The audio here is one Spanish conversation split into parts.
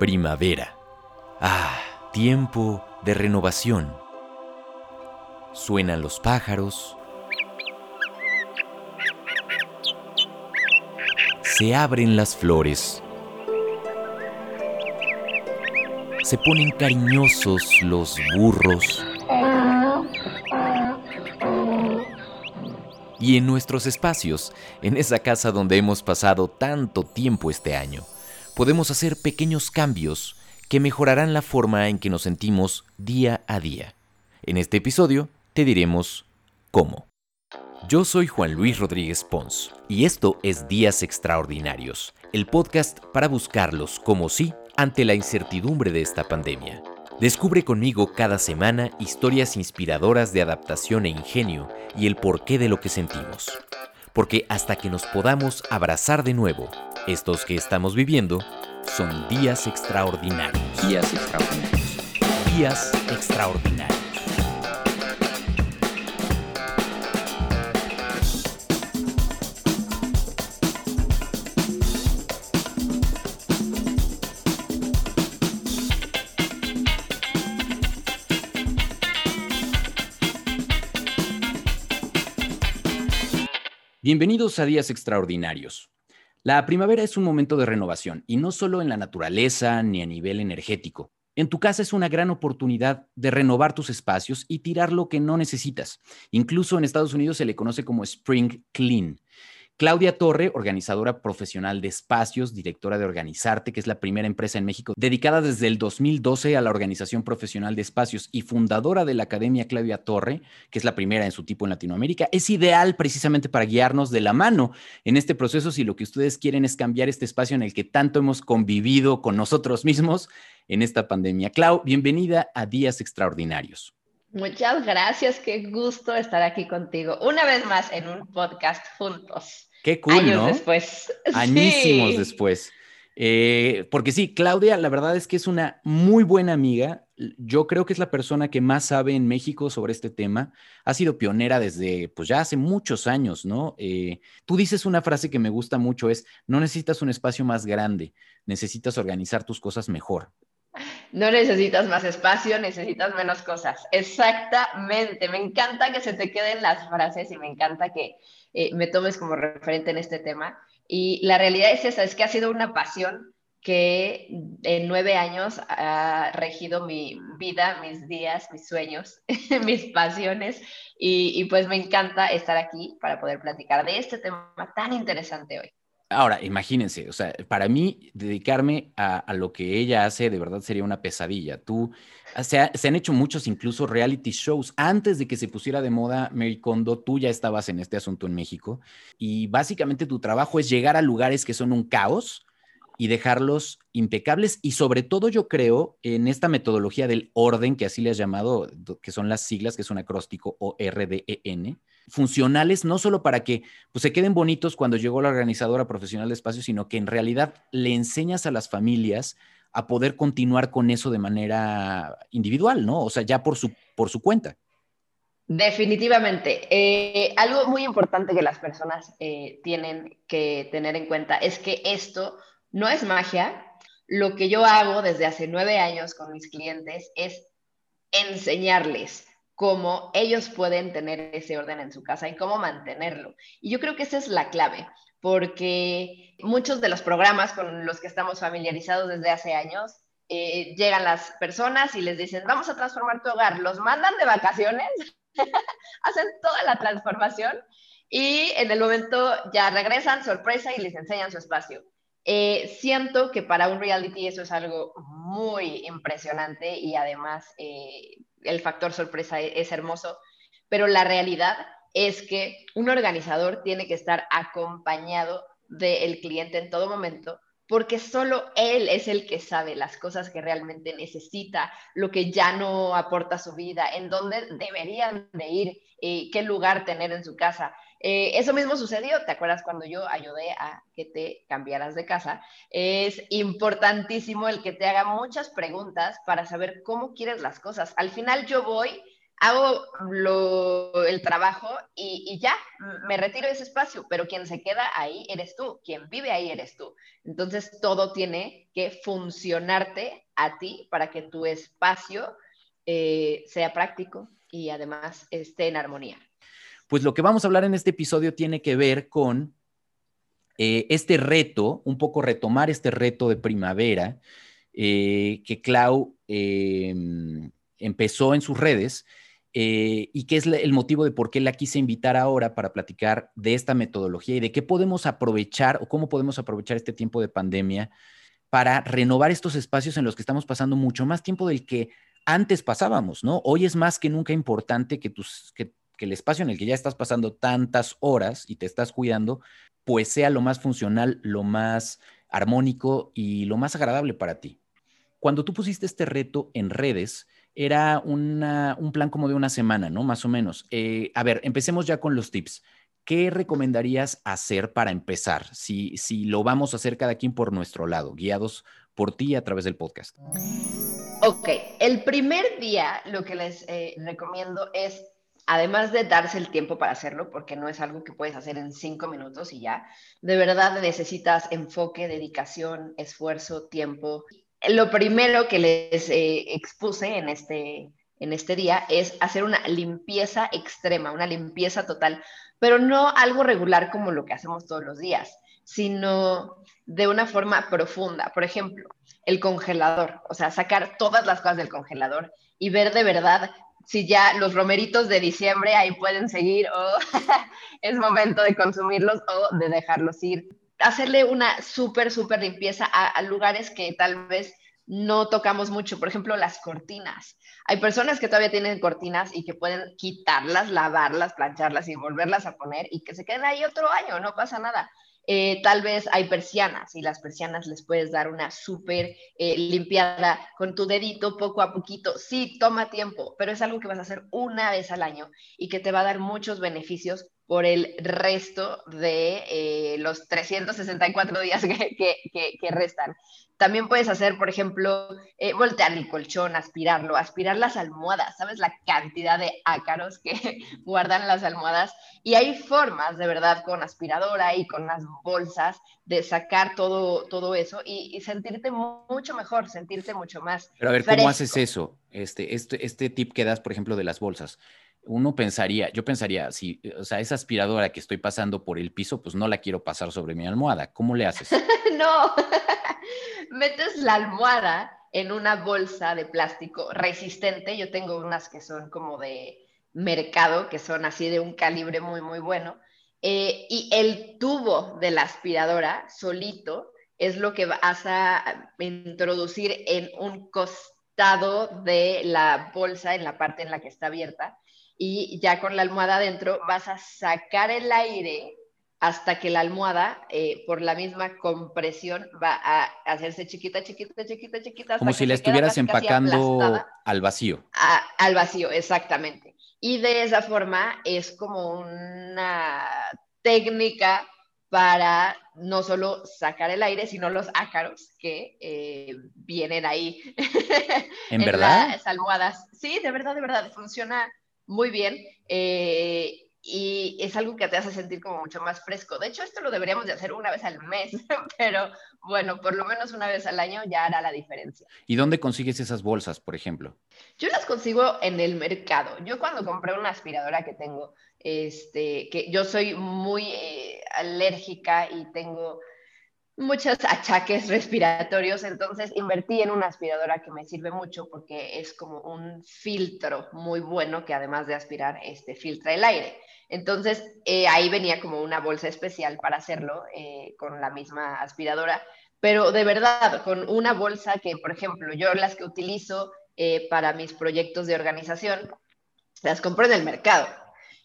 Primavera. Ah, tiempo de renovación. Suenan los pájaros. Se abren las flores. Se ponen cariñosos los burros. Y en nuestros espacios, en esa casa donde hemos pasado tanto tiempo este año, podemos hacer pequeños cambios que mejorarán la forma en que nos sentimos día a día. En este episodio te diremos cómo. Yo soy Juan Luis Rodríguez Pons y esto es Días Extraordinarios, el podcast para buscarlos como sí ante la incertidumbre de esta pandemia. Descubre conmigo cada semana historias inspiradoras de adaptación e ingenio y el porqué de lo que sentimos. Porque hasta que nos podamos abrazar de nuevo, estos que estamos viviendo son días extraordinarios. Días extraordinarios. Días extraordinarios. Bienvenidos a Días Extraordinarios. La primavera es un momento de renovación y no solo en la naturaleza ni a nivel energético. En tu casa es una gran oportunidad de renovar tus espacios y tirar lo que no necesitas. Incluso en Estados Unidos se le conoce como Spring Clean. Claudia Torre, organizadora profesional de espacios, directora de Organizarte, que es la primera empresa en México dedicada desde el 2012 a la organización profesional de espacios y fundadora de la Academia Claudia Torre, que es la primera en su tipo en Latinoamérica, es ideal precisamente para guiarnos de la mano en este proceso si lo que ustedes quieren es cambiar este espacio en el que tanto hemos convivido con nosotros mismos en esta pandemia. Clau, bienvenida a Días Extraordinarios. Muchas gracias, qué gusto estar aquí contigo una vez más en un podcast juntos. Qué cool, Años después. Añísimos después. Eh, porque sí, Claudia, la verdad es que es una muy buena amiga. Yo creo que es la persona que más sabe en México sobre este tema. Ha sido pionera desde, pues ya hace muchos años, ¿no? Eh, tú dices una frase que me gusta mucho, es, no necesitas un espacio más grande, necesitas organizar tus cosas mejor. No necesitas más espacio, necesitas menos cosas. Exactamente. Me encanta que se te queden las frases y me encanta que eh, me tomes como referente en este tema. Y la realidad es esa, es que ha sido una pasión que en nueve años ha regido mi vida, mis días, mis sueños, mis pasiones. Y, y pues me encanta estar aquí para poder platicar de este tema tan interesante hoy. Ahora, imagínense, o sea, para mí dedicarme a, lo que ella hace de verdad sería una pesadilla. Tú, se, se, han hecho muchos incluso reality shows. Antes de que se pusiera de moda Mary Kondo, tú ya estabas en este asunto en México y básicamente tu trabajo es llegar a lugares que son un caos y dejarlos impecables y sobre todo yo creo en esta metodología del orden que así le has llamado, que son las siglas, que es un acróstico o RDEN funcionales, no solo para que pues, se queden bonitos cuando llegó la organizadora profesional de espacios, sino que en realidad le enseñas a las familias a poder continuar con eso de manera individual, ¿no? O sea, ya por su, por su cuenta. Definitivamente. Eh, algo muy importante que las personas eh, tienen que tener en cuenta es que esto no es magia. Lo que yo hago desde hace nueve años con mis clientes es enseñarles cómo ellos pueden tener ese orden en su casa y cómo mantenerlo. Y yo creo que esa es la clave, porque muchos de los programas con los que estamos familiarizados desde hace años, eh, llegan las personas y les dicen, vamos a transformar tu hogar, los mandan de vacaciones, hacen toda la transformación y en el momento ya regresan, sorpresa, y les enseñan su espacio. Eh, siento que para un reality eso es algo muy impresionante y además eh, el factor sorpresa e-, es, hermoso, pero la realidad es que un organizador tiene que estar acompañado del cliente en todo momento porque solo él es el que sabe las cosas que realmente necesita, lo que ya no aporta a su vida, en dónde deberían de ir, y qué lugar tener en su casa. Eh, eso mismo sucedió, ¿te acuerdas cuando yo ayudé a que te cambiaras de casa? Es importantísimo el que te haga muchas preguntas para saber cómo quieres las cosas. Al final yo voy hago el trabajo y, y, ya, me retiro de ese espacio, pero quien se queda ahí eres tú, quien vive ahí eres tú. Entonces todo tiene que funcionarte a ti para que tu espacio eh, sea práctico y además esté en armonía. Pues lo que vamos a hablar en este episodio tiene que ver con eh, este reto, un poco retomar este reto de primavera eh, que Clau em, empezó en sus redes y que es el motivo de por qué la quise invitar ahora para platicar de esta metodología y de qué podemos aprovechar o cómo podemos aprovechar este tiempo de pandemia para renovar estos espacios en los que estamos pasando mucho más tiempo del que antes pasábamos, ¿no? Hoy es más que nunca importante que, tus, el espacio en el que ya estás pasando tantas horas y te estás cuidando, pues sea lo más funcional, lo más armónico y lo más agradable para ti. Cuando tú pusiste este reto en redes, era un plan como de una semana, ¿no? Más o menos. Eh, a ver, empecemos ya con los tips. ¿Qué recomendarías hacer para empezar? Si, si lo vamos a hacer cada quien por nuestro lado, guiados por ti a través del podcast. Ok, el primer día lo que les eh, recomiendo es, además de darse el tiempo para hacerlo, porque no es algo que puedes hacer en cinco minutos y ya, de verdad necesitas enfoque, dedicación, esfuerzo, tiempo. Lo primero que les eh, expuse en este, en este día es hacer una limpieza extrema, una limpieza total, pero no algo regular como lo que hacemos todos los días, sino de una forma profunda. Por ejemplo, el congelador, o sea, sacar todas las cosas del congelador y ver de verdad si ya los romeritos de diciembre ahí pueden seguir o es momento de consumirlos o de dejarlos ir. Hacerle una súper, súper limpieza a, lugares que tal vez no tocamos mucho, por ejemplo, las cortinas. Hay personas que todavía tienen cortinas y que pueden quitarlas, lavarlas, plancharlas y volverlas a poner y que se queden ahí otro año, no pasa nada. Eh, tal vez hay persianas y las persianas les puedes dar una súper eh, limpiada con tu dedito poco a poquito. Sí, toma tiempo, pero es algo que vas a hacer una vez al año y que te va a dar muchos beneficios por el resto de eh, los 364 días que, restan. También puedes hacer, por ejemplo, eh, voltear el colchón, aspirarlo, aspirar las almohadas. ¿Sabes la cantidad de ácaros que guardan las almohadas? Y hay formas, de verdad, con aspiradora y con las bolsas, de sacar todo, todo eso y, sentirte mucho mejor, sentirte mucho más. Pero a ver, ¿cómo haces eso? Este, este, este tip que das, por ejemplo, de las bolsas uno pensaría, yo pensaría, si, o sea, esa aspiradora que estoy pasando por el piso, pues no la quiero pasar sobre mi almohada. ¿Cómo le haces? no, metes la almohada en una bolsa de plástico resistente. Yo tengo unas que son como de mercado, que son así de un calibre muy, muy bueno. Eh, y el tubo de la aspiradora solito es lo que vas a introducir en un costado de la bolsa, en la parte en la que está abierta y ya con la almohada adentro vas a sacar el aire hasta que la almohada, eh, por la misma compresión, va a hacerse chiquita, chiquita, chiquita, chiquita. Como si la estuvieras empacando al vacío. al vacío, exactamente. Y de esa forma es como una técnica para no solo sacar el aire, sino los ácaros que eh, vienen ahí. ¿En, verdad? Las almohadas. Sí, de verdad, de verdad, funciona muy bien. Eh, y es algo que te hace sentir como mucho más fresco. De hecho, esto lo deberíamos de hacer una vez al mes, pero bueno, por lo menos una vez al año ya hará la diferencia. ¿Y dónde consigues esas bolsas, por ejemplo? Yo las consigo en el mercado. Yo cuando compré una aspiradora que tengo, este, que yo soy muy eh, alérgica y tengo muchos achaques respiratorios, entonces invertí en una aspiradora que me sirve mucho porque es como un filtro muy bueno que además de aspirar, este, filtra el aire. Entonces eh, ahí venía como una bolsa especial para hacerlo eh, con la misma aspiradora, pero de verdad, con una bolsa que, por ejemplo, yo las que utilizo eh, para mis proyectos de organización, las compro en el mercado.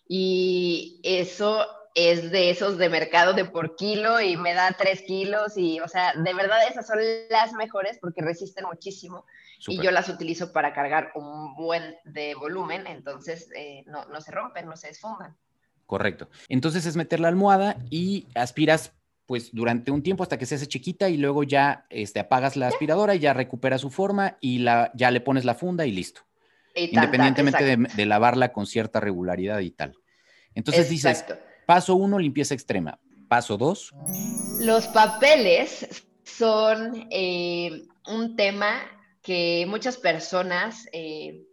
Y eso es de esos de mercado de por kilo y me da tres kilos y, o sea, de verdad esas son las mejores porque resisten muchísimo y yo las utilizo para cargar un buen de volumen, entonces eh, no, no se rompen, no se desfundan. Correcto. Entonces es meter la almohada y aspiras pues durante un tiempo hasta que se hace chiquita y luego ya este, apagas la aspiradora y ya recupera su forma y la, ya le pones la funda y listo. independientemente de, lavarla con cierta regularidad y tal. Entonces dices, paso uno, limpieza extrema. Paso dos. Los papeles son eh, un tema que muchas personas eh,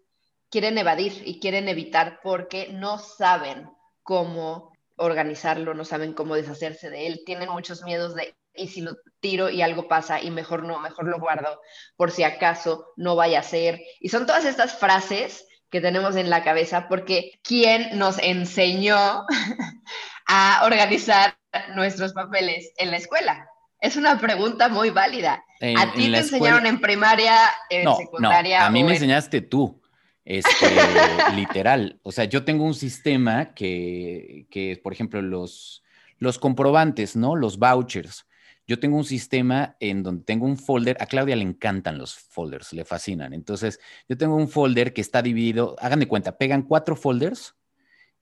quieren evadir y quieren evitar porque no saben cómo organizarlo, no saben cómo deshacerse de él, tienen muchos miedos de, y si lo tiro y algo pasa y mejor no, mejor lo guardo por si acaso no vaya a ser. Y son todas estas frases que tenemos en la cabeza porque ¿quién nos enseñó a organizar nuestros papeles en la escuela? Es una pregunta muy válida. ¿A ti te enseñaron en primaria, en secundaria? a mí me enseñaste tú. Este, literal. O sea, yo tengo un sistema que, que por ejemplo, los, los comprobantes, ¿no? Los vouchers. Yo tengo un sistema en donde tengo un folder, a Claudia le encantan los folders, le fascinan. Entonces, yo tengo un folder que está dividido, hagan de cuenta, pegan cuatro folders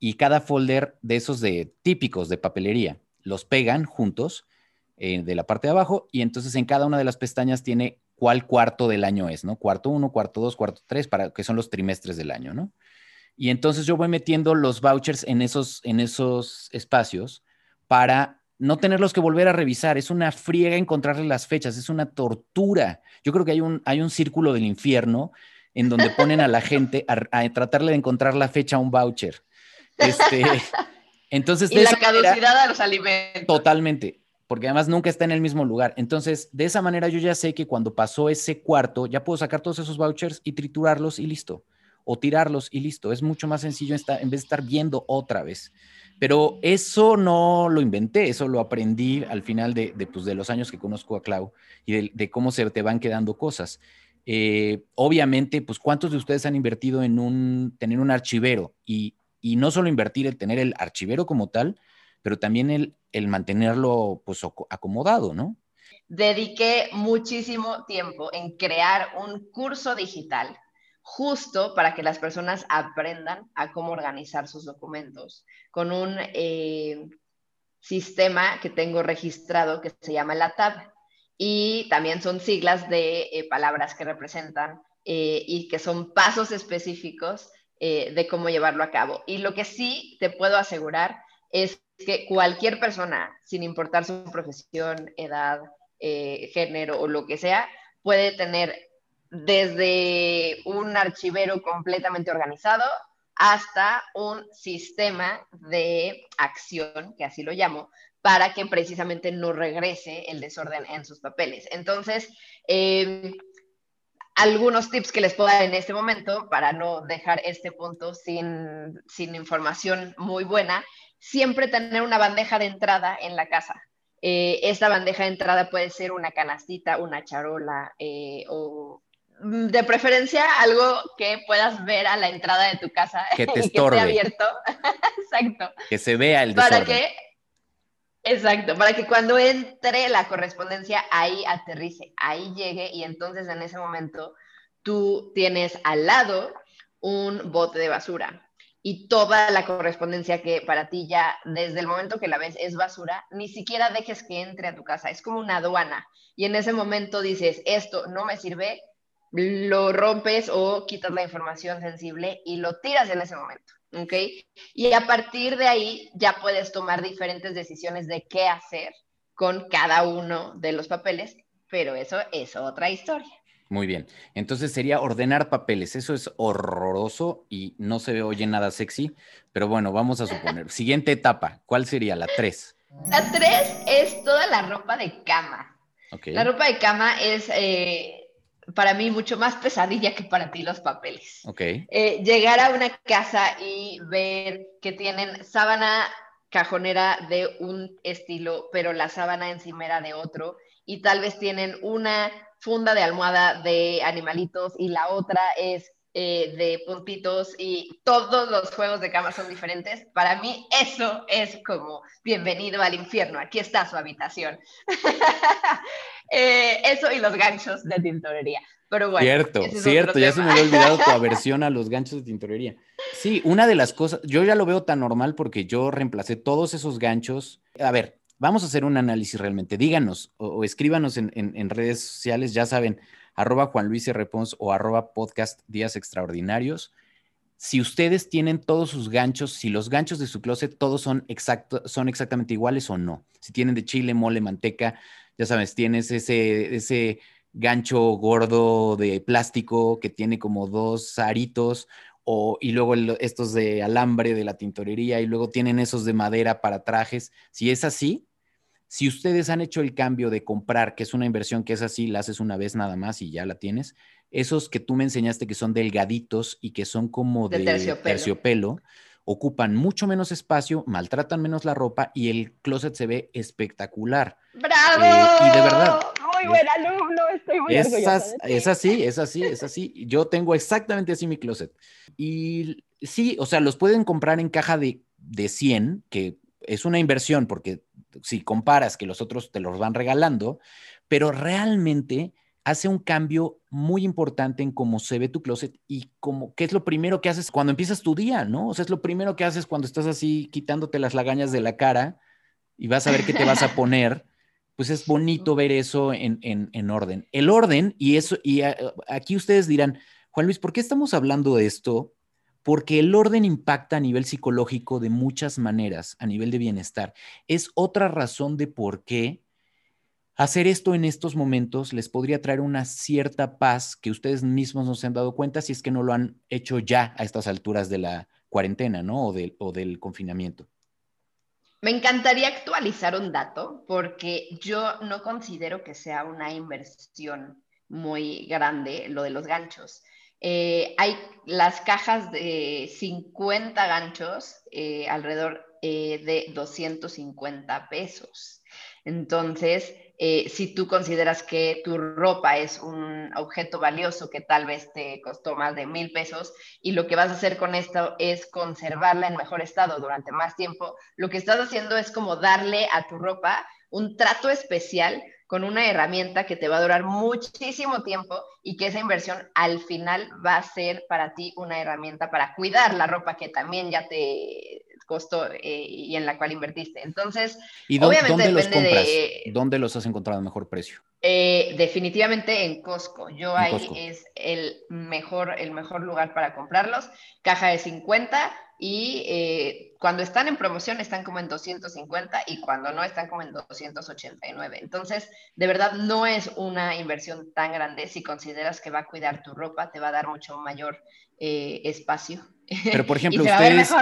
y cada folder de esos de típicos de papelería, los pegan juntos eh, de la parte de abajo y entonces en cada una de las pestañas tiene cuál cuarto del año es, ¿no? Cuarto uno, cuarto dos, cuarto tres, para que son los trimestres del año, ¿no? Y entonces yo voy metiendo los vouchers en esos, en esos espacios para no tenerlos que volver a revisar. Es una friega encontrarle las fechas, es una tortura. Yo creo que hay un, hay un círculo del infierno en donde ponen a la gente a, tratarle de encontrar la fecha a un voucher. Este, entonces, y la caducidad de los alimentos. Totalmente porque además nunca está en el mismo lugar. Entonces, de esa manera yo ya sé que cuando pasó ese cuarto, ya puedo sacar todos esos vouchers y triturarlos y listo. O tirarlos y listo. Es mucho más sencillo en vez de estar viendo otra vez. Pero eso no lo inventé, eso lo aprendí al final de, pues, de los años que conozco a Clau y de, cómo se te van quedando cosas. Eh, obviamente, pues, ¿cuántos de ustedes han invertido en un, tener un archivero? Y, y no solo invertir en tener el archivero como tal, pero también el, el mantenerlo pues acomodado, ¿no? Dediqué muchísimo tiempo en crear un curso digital justo para que las personas aprendan a cómo organizar sus documentos con un eh, sistema que tengo registrado que se llama la TAB y también son siglas de eh, palabras que representan eh, y que son pasos específicos de cómo llevarlo a cabo. Y lo que sí te puedo asegurar es que cualquier persona, sin importar su profesión, edad, género o lo que sea, puede tener desde un archivero completamente organizado hasta un sistema de acción, que así lo llamo, para que precisamente no regrese el desorden en sus papeles. Entonces, em, algunos tips que les puedo dar en este momento para no dejar este punto sin, sin información muy buena siempre tener una bandeja de entrada en la casa. Eh, esta bandeja de entrada puede ser una canastita, una charola eh, o de preferencia algo que puedas ver a la entrada de tu casa que te estorbe. que esté abierto. exacto. Que se vea el desorden. Para que, exacto, para que cuando entre la correspondencia ahí aterrice, ahí llegue y entonces en ese momento tú tienes al lado un bote de basura y toda la correspondencia que para ti ya desde el momento que la ves es basura, ni siquiera dejes que entre a tu casa, es como una aduana. Y en ese momento dices, esto no me sirve, lo rompes o quitas la información sensible y lo tiras en ese momento. ¿Ok? Y a partir de ahí ya puedes tomar diferentes decisiones de qué hacer con cada uno de los papeles, pero eso es otra historia. Muy bien. Entonces sería ordenar papeles. Eso es horroroso y no se ve oye nada sexy, pero bueno, vamos a suponer. Siguiente etapa, ¿cuál sería la tres? La tres es toda la ropa de cama. La ropa de cama es eh, para mí mucho más pesadilla que para ti los papeles. Okay. Eh, llegar a una casa y ver que tienen sábana cajonera de un estilo, pero la sábana encimera de otro, y tal vez tienen una funda de almohada de animalitos y la otra es eh, de puntitos y todos los juegos de cama son diferentes. Para mí eso es como bienvenido al infierno, aquí está su habitación. Eh, eso y los ganchos de tintorería. Pero bueno, cierto, cierto, ya se me había olvidado tu aversión a los ganchos de tintorería. Sí, una de las cosas, yo ya lo veo tan normal porque yo reemplacé todos esos ganchos. A ver, vamos a hacer un análisis realmente. Díganos o, escríbanos en, redes sociales, ya saben, arroba Juan Luis R. Pons o arroba podcast Días Extraordinarios. Si ustedes tienen todos sus ganchos, si los ganchos de su closet todos son, exacto, son exactamente iguales o no. Si tienen de chile, mole, manteca, ya sabes, tienes ese, ese gancho gordo de plástico que tiene como dos aritos o, y luego estos de alambre de la tintorería y luego tienen esos de madera para trajes. Si es así, si ustedes han hecho el cambio de comprar, que es una inversión que es así, la haces una vez nada más y ya la tienes, esos que tú me enseñaste que son delgaditos y que son como de, terciopelo. ocupan mucho menos espacio, maltratan menos la ropa y el closet se ve espectacular. ¡Bravo! Eh, y de verdad. Muy buen alumno, estoy muy es, es así, es así, es así. Yo tengo exactamente así mi closet. Y sí, o sea, los pueden comprar en caja de, de 100, que es una inversión porque si comparas que los otros te los van regalando, pero realmente hace un cambio muy importante en cómo se ve tu closet y como qué es lo primero que haces cuando empiezas tu día, ¿no? O sea, es lo primero que haces cuando estás así quitándote las lagañas de la cara y vas a ver qué te vas a poner. Pues es bonito ver eso en, en, orden. El orden, y eso, y aquí ustedes dirán, Juan Luis, ¿por qué estamos hablando de esto? Porque el orden impacta a nivel psicológico de muchas maneras, a nivel de bienestar. Es otra razón de por qué Hacer esto en estos momentos les podría traer una cierta paz que ustedes mismos no se han dado cuenta si es que no lo han hecho ya a estas alturas de la cuarentena, ¿no? O, o del confinamiento. Me encantaría actualizar un dato porque yo no considero que sea una inversión muy grande lo de los ganchos. Eh, hay las cajas de 50 ganchos eh, alrededor eh, de 250 pesos. Entonces, si tú consideras que tu ropa es un objeto valioso que tal vez te costó más de mil pesos y lo que vas a hacer con esto es conservarla en mejor estado durante más tiempo, lo que estás haciendo es como darle a tu ropa un trato especial con una herramienta que te va a durar muchísimo tiempo y que esa inversión al final va a ser para ti una herramienta para cuidar la ropa que también ya te costo eh, y en la cual invertiste. Entonces, ¿Y dónde, ¿dónde los compras? ¿Dónde los has encontrado a mejor precio? Eh, definitivamente en Costco. Yo ahí es el mejor, el mejor lugar para comprarlos. Caja de 50 y eh, cuando están en promoción están como en 250 y cuando no están como en 289. Entonces, de verdad no es una inversión tan grande. Si consideras que va a cuidar tu ropa, te va a dar mucho mayor espacio. Pero por ejemplo, ustedes,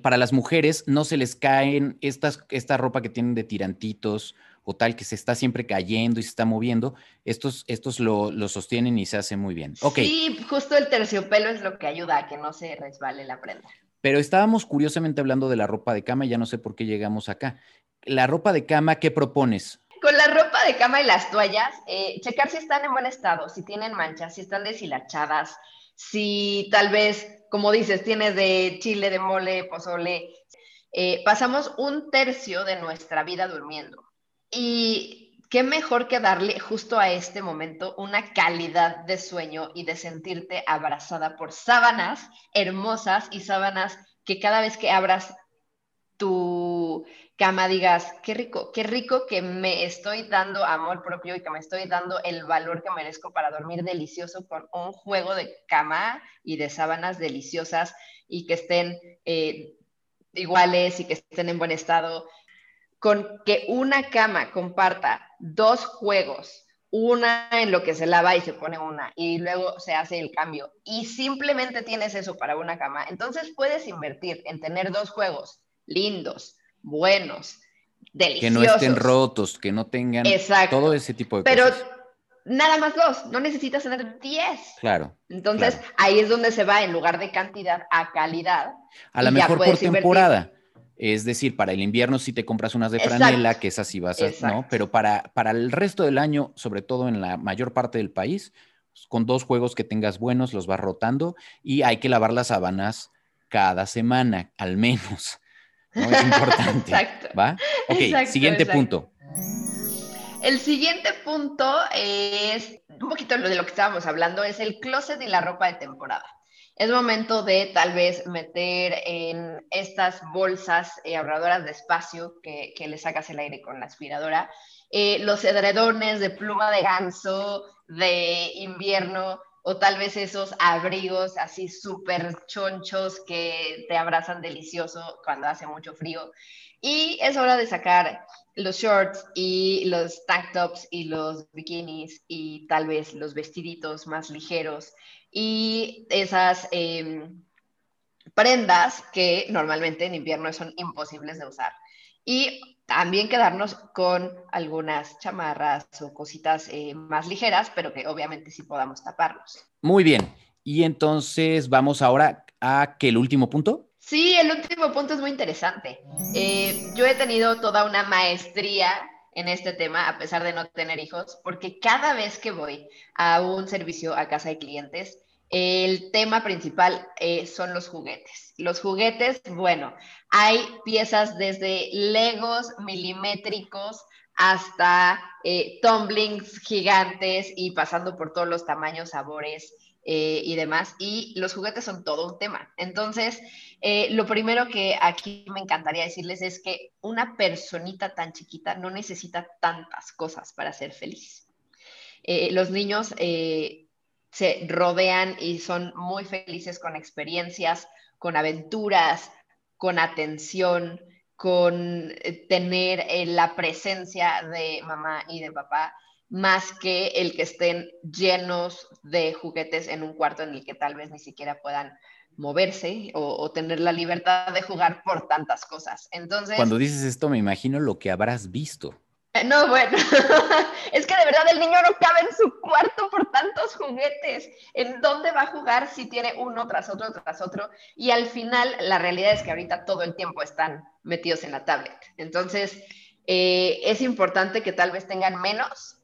para las mujeres no se les caen estas, esta ropa que tienen de tirantitos o tal que se está siempre cayendo y se está moviendo, estos, estos lo, sostienen y se hace muy bien. Okay. Sí, justo el terciopelo es lo que ayuda a que no se resbale la prenda. Pero estábamos curiosamente hablando de la ropa de cama y ya no sé por qué llegamos acá. La ropa de cama, ¿qué propones? Con la ropa de cama y las toallas, eh, checar si están en buen estado, si tienen manchas, si están deshilachadas, si tal vez como dices, tienes de chile, de mole, pozole. Eh, pasamos un tercio de nuestra vida durmiendo. Y qué mejor que darle justo a este momento una calidad de sueño y de sentirte abrazada por sábanas hermosas y sábanas que cada vez que abras tu cama digas, qué rico, qué rico que me estoy dando amor propio y que me estoy dando el valor que merezco para dormir delicioso con un juego de cama y de sábanas deliciosas y que estén eh, iguales y que estén en buen estado. Con que una cama comparta dos juegos, una en lo que se lava y se pone una y luego se hace el cambio y simplemente tienes eso para una cama, entonces puedes invertir en tener dos juegos lindos, buenos, deliciosos. Que no estén rotos, que no tengan todo ese tipo de Pero cosas. Pero nada más dos, no necesitas tener 10. Claro. Entonces, ahí es donde se va en lugar de cantidad a calidad. A lo mejor por temporada. Es decir, para el invierno si te compras unas de franela, que esas sí vas a, ¿no? Pero para, para el resto del año, sobre todo en la mayor parte del país, con dos juegos que tengas buenos, los vas rotando y hay que lavar las sábanas cada semana, al menos. Es importante. exacto. ¿Va? Ok, siguiente punto. El siguiente punto es un poquito de lo que estábamos hablando, es el closet y la ropa de temporada. Es momento de tal vez meter en estas bolsas eh, ahorradoras de espacio que, que, le sacas el aire con la aspiradora, eh, los edredones de pluma de ganso, de invierno o tal vez esos abrigos así súper chonchos que te abrazan delicioso cuando hace mucho frío. Y es hora de sacar los shorts y los tank tops y los bikinis y tal vez los vestiditos más ligeros y esas em, prendas que normalmente en invierno son imposibles de usar. Y también quedarnos con algunas chamarras o cositas eh, más ligeras, pero que obviamente sí podamos taparnos. Muy bien. Y entonces vamos ahora a que el último punto. Sí, el último punto es muy interesante. Eh, yo he tenido toda una maestría en este tema, a pesar de no tener hijos, porque cada vez que voy a un servicio a casa de clientes, el tema principal eh, son los juguetes. Los juguetes, bueno, hay piezas desde legos milimétricos hasta eh, tumblings gigantes y pasando por todos los tamaños, sabores eh, y demás. Y los juguetes son todo un tema. Entonces, lo primero que aquí me encantaría decirles es que una personita tan chiquita no necesita tantas cosas para ser feliz. los niños se rodean y son muy felices con experiencias, con aventuras, con atención, con eh, tener eh, la presencia de mamá y de papá, más que el que estén llenos de juguetes en un cuarto en el que tal vez ni siquiera puedan moverse o, o, tener la libertad de jugar por tantas cosas. Entonces, cuando dices esto, me imagino lo que habrás visto. No, bueno, es que de verdad el niño no cabe en su cuarto por tantos juguetes. ¿En dónde va a jugar si tiene uno tras otro, tras otro? Y al final, la realidad es que ahorita todo el tiempo están metidos en la tablet. Entonces, eh, es importante que tal vez tengan menos,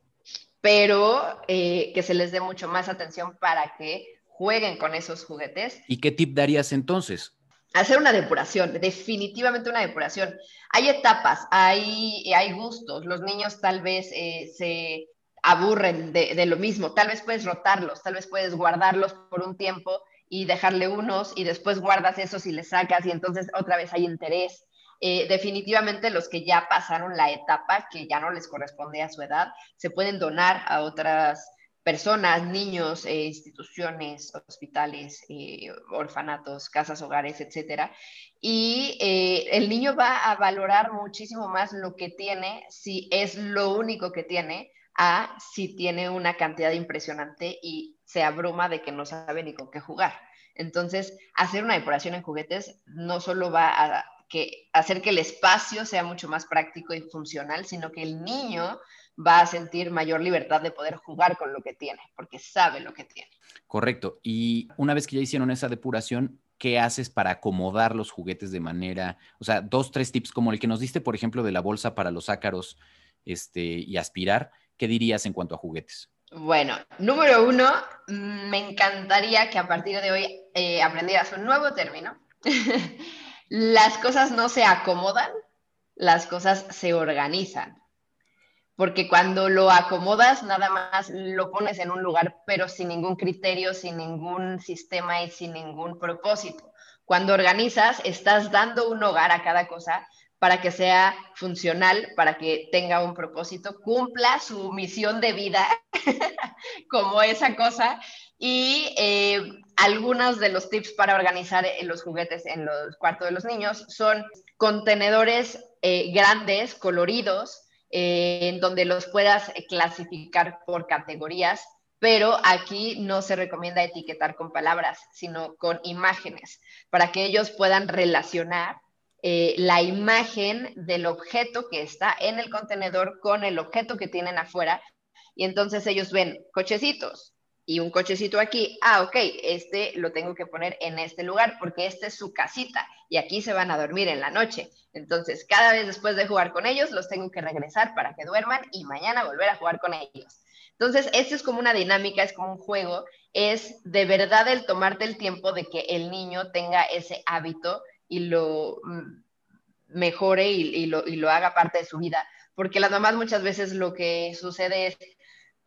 pero eh, que se les dé mucho más atención para que jueguen con esos juguetes. ¿Y qué tip darías entonces? hacer una depuración, definitivamente una depuración. Hay etapas, hay, hay gustos, los niños tal vez eh, se aburren de, de, lo mismo, tal vez puedes rotarlos, tal vez puedes guardarlos por un tiempo y dejarle unos y después guardas esos y les sacas y entonces otra vez hay interés. Eh, definitivamente los que ya pasaron la etapa que ya no les corresponde a su edad, se pueden donar a otras personas, niños, eh, instituciones, hospitales, eh, orfanatos, casas, hogares, etcétera. Y eh, el niño va a valorar muchísimo más lo que tiene, si es lo único que tiene, a si tiene una cantidad impresionante y se abruma de que no sabe ni con qué jugar. Entonces, hacer una depuración en juguetes no solo va a que hacer que el espacio sea mucho más práctico y funcional, sino que el niño va a sentir mayor libertad de poder jugar con lo que tiene, porque sabe lo que tiene. Correcto. Y una vez que ya hicieron esa depuración, ¿qué haces para acomodar los juguetes de manera, o sea, dos, tres tips como el que nos diste, por ejemplo, de la bolsa para los ácaros este, y aspirar? ¿Qué dirías en cuanto a juguetes? Bueno, número uno, mm, me encantaría que a partir de hoy eh, aprendieras un nuevo término. las cosas no se acomodan, las cosas se organizan porque cuando lo acomodas, nada más lo pones en un lugar, pero sin ningún criterio, sin ningún sistema y sin ningún propósito. Cuando organizas, estás dando un hogar a cada cosa para que sea funcional, para que tenga un propósito, cumpla su misión de vida como esa cosa. Y eh, algunos de los tips para organizar los juguetes en los cuartos de los niños son contenedores eh, grandes, coloridos, eh, en donde los puedas eh, clasificar por categorías, pero aquí no se recomienda etiquetar con palabras, sino con imágenes, para que ellos puedan relacionar eh, la imagen del objeto que está en el contenedor con el objeto que tienen afuera. Y entonces ellos ven cochecitos, y un cochecito aquí, ah, ok, este lo tengo que poner en este lugar porque esta es su casita y aquí se van a dormir en la noche. Entonces, cada vez después de jugar con ellos, los tengo que regresar para que duerman y mañana volver a jugar con ellos. Entonces, esto es como una dinámica, es como un juego, es de verdad el tomarte el tiempo de que el niño tenga ese hábito y lo mm, mejore y, lo, y lo haga parte de su vida. Porque las mamás muchas veces lo que sucede es,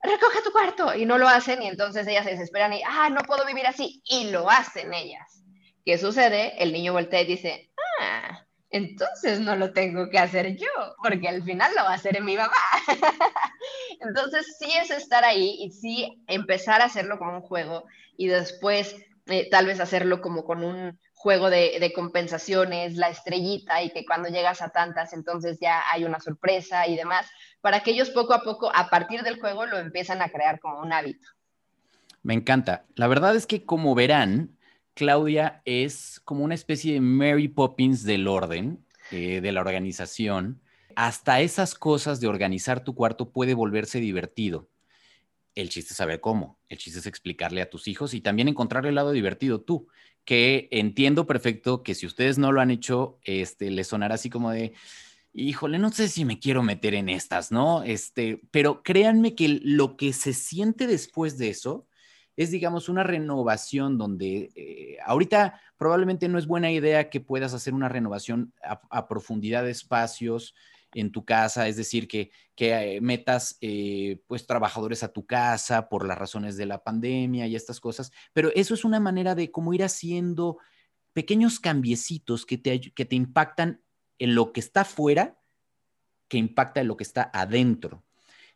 recoge tu cuarto, y no lo hacen, y entonces ellas se desesperan y, ah, no puedo vivir así, y lo hacen ellas. ¿Qué sucede? El niño voltea y dice, ah, entonces no lo tengo que hacer yo, porque al final lo va a hacer mi mamá. entonces sí es estar ahí y sí empezar a hacerlo como un juego y después eh, tal vez hacerlo como con un juego de, de, compensaciones, la estrellita y que cuando llegas a tantas entonces ya hay una sorpresa y demás, para que ellos poco a poco a partir del juego lo empiezan a crear como un hábito. Me encanta. La verdad es que como verán, Claudia es como una especie de Mary Poppins del orden, eh, de la organización. Hasta esas cosas de organizar tu cuarto puede volverse divertido. El chiste es saber cómo. El chiste es explicarle a tus hijos y también encontrarle el lado divertido tú, que entiendo perfecto que si ustedes no lo han hecho, este, les sonará así como de, híjole, no sé si me quiero meter en estas, ¿no? Este, pero créanme que lo que se siente después de eso es, digamos, una renovación donde eh, ahorita probablemente no es buena idea que puedas hacer una renovación a, profundidad de espacios en tu casa, es decir, que, que eh, metas eh, pues trabajadores a tu casa por las razones de la pandemia y estas cosas, pero eso es una manera de cómo ir haciendo pequeños cambiecitos que te, que te impactan en lo que está fuera, que impacta en lo que está adentro.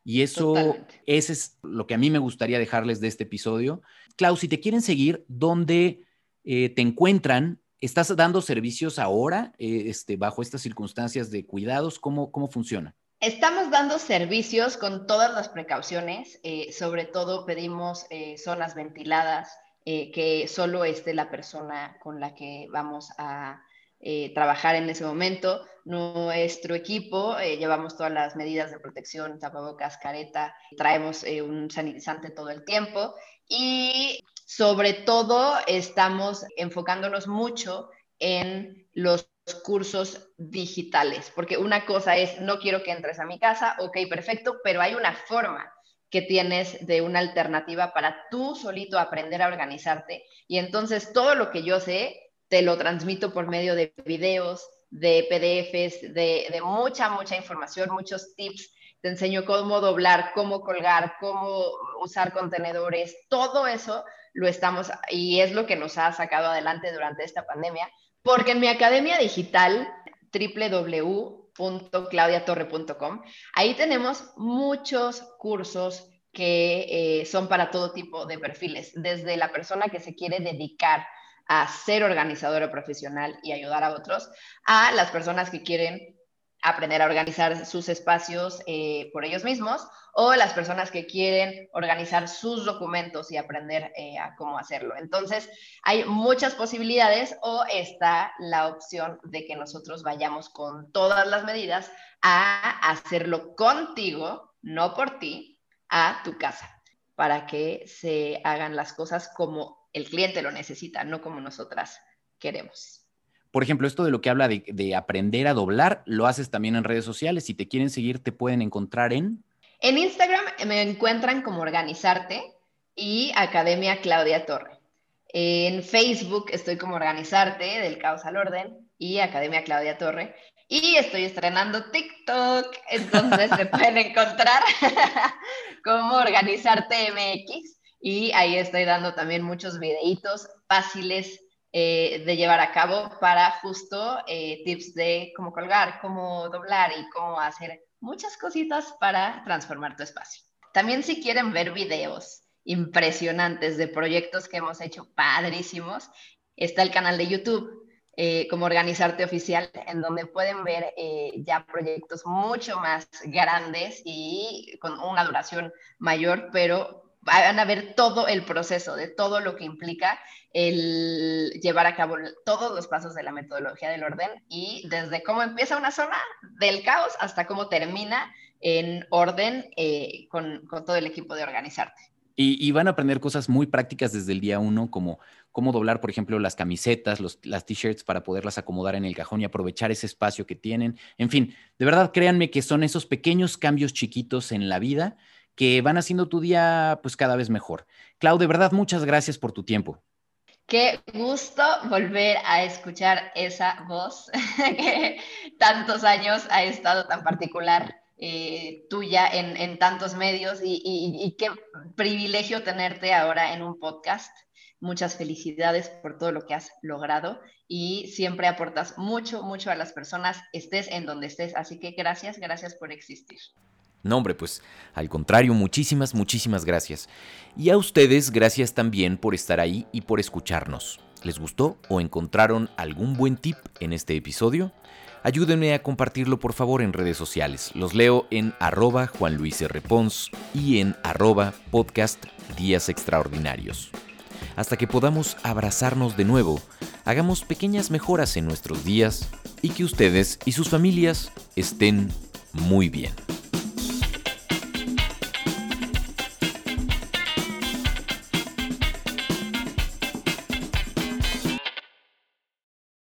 Y eso, ese es lo que a mí me gustaría dejarles de este episodio. Klaus, si te quieren seguir, ¿dónde eh, te encuentran? ¿Estás dando servicios ahora eh, este, bajo estas circunstancias de cuidados? ¿Cómo, cómo funciona? Estamos dando servicios con todas las precauciones. Eh, sobre todo pedimos zonas ventiladas, que solo esté la persona con la que vamos a eh, trabajar en ese momento. Nuestro equipo, eh, llevamos todas las medidas de protección, tapabocas, careta, traemos eh, un sanitizante todo el tiempo y sobre todo estamos enfocándonos mucho en los cursos digitales, porque una cosa es, no quiero que entres a mi casa, ok, perfecto, pero hay una forma que tienes de una alternativa para tú solito aprender a organizarte. Y entonces todo lo que yo sé te lo transmito por medio de videos, de PDFs, de, mucha, mucha información, muchos tips. Te enseño cómo doblar, cómo colgar, cómo usar contenedores. Todo eso lo estamos, y es lo que nos ha sacado adelante durante esta pandemia, porque en mi academia digital, www.claudiatorre.com, ahí tenemos muchos cursos que eh, son para todo tipo de perfiles, desde la persona que se quiere dedicar a ser organizadora profesional y ayudar a otros, a las personas que quieren aprender a organizar sus espacios eh, por ellos mismos o las personas que quieren organizar sus documentos y aprender eh, a cómo hacerlo. Entonces, hay muchas posibilidades o está la opción de que nosotros vayamos con todas las medidas a hacerlo contigo, no por ti, a tu casa, para que se hagan las cosas como el cliente lo necesita, no como nosotras queremos. Por ejemplo, esto de lo que habla de, aprender a doblar, lo haces también en redes sociales. Si te quieren seguir, te pueden encontrar en... En Instagram me encuentran como Organizarte y Academia Claudia Torre. En Facebook estoy como Organizarte, del caos al orden, y Academia Claudia Torre. Y estoy estrenando TikTok, entonces me pueden encontrar como Organizarte MX y ahí estoy dando también muchos videitos fáciles eh, de llevar a cabo para justo eh, tips de cómo colgar, cómo doblar y cómo hacer muchas cositas para transformar tu espacio. También si quieren ver videos impresionantes de proyectos que hemos hecho padrísimos, está el canal de YouTube eh, como Organizarte Oficial, en donde pueden ver ya proyectos mucho más grandes y con una duración mayor, pero van a ver todo el proceso de todo lo que implica el llevar a cabo todos los pasos de la metodología del orden y desde cómo empieza una zona del caos hasta cómo termina en orden eh, con, todo el equipo de organizarte. Y, van a aprender cosas muy prácticas desde el día uno, como cómo doblar, por ejemplo, las camisetas, las t-shirts para poderlas acomodar en el cajón y aprovechar ese espacio que tienen. En fin, de verdad, créanme que son esos pequeños cambios chiquitos en la vida que van haciendo tu día pues cada vez mejor. Clau, de verdad, muchas gracias por tu tiempo. Qué gusto volver a escuchar esa voz que tantos años ha estado tan particular eh, tuya en, tantos medios y, qué privilegio tenerte ahora en un podcast. muchas felicidades por todo lo que has logrado y siempre aportas mucho, mucho a las personas, estés en donde estés. Así que gracias, gracias por existir. No, hombre, pues al contrario, muchísimas, muchísimas gracias. Y a ustedes, gracias también por estar ahí y por escucharnos. ¿Les gustó o encontraron algún buen tip en este episodio? Ayúdenme a compartirlo por favor en redes sociales. Los leo en arroba Juan Luis R. Pons y en arroba podcast Días Extraordinarios. Hasta que podamos abrazarnos de nuevo, hagamos pequeñas mejoras en nuestros días y que ustedes y sus familias estén muy bien.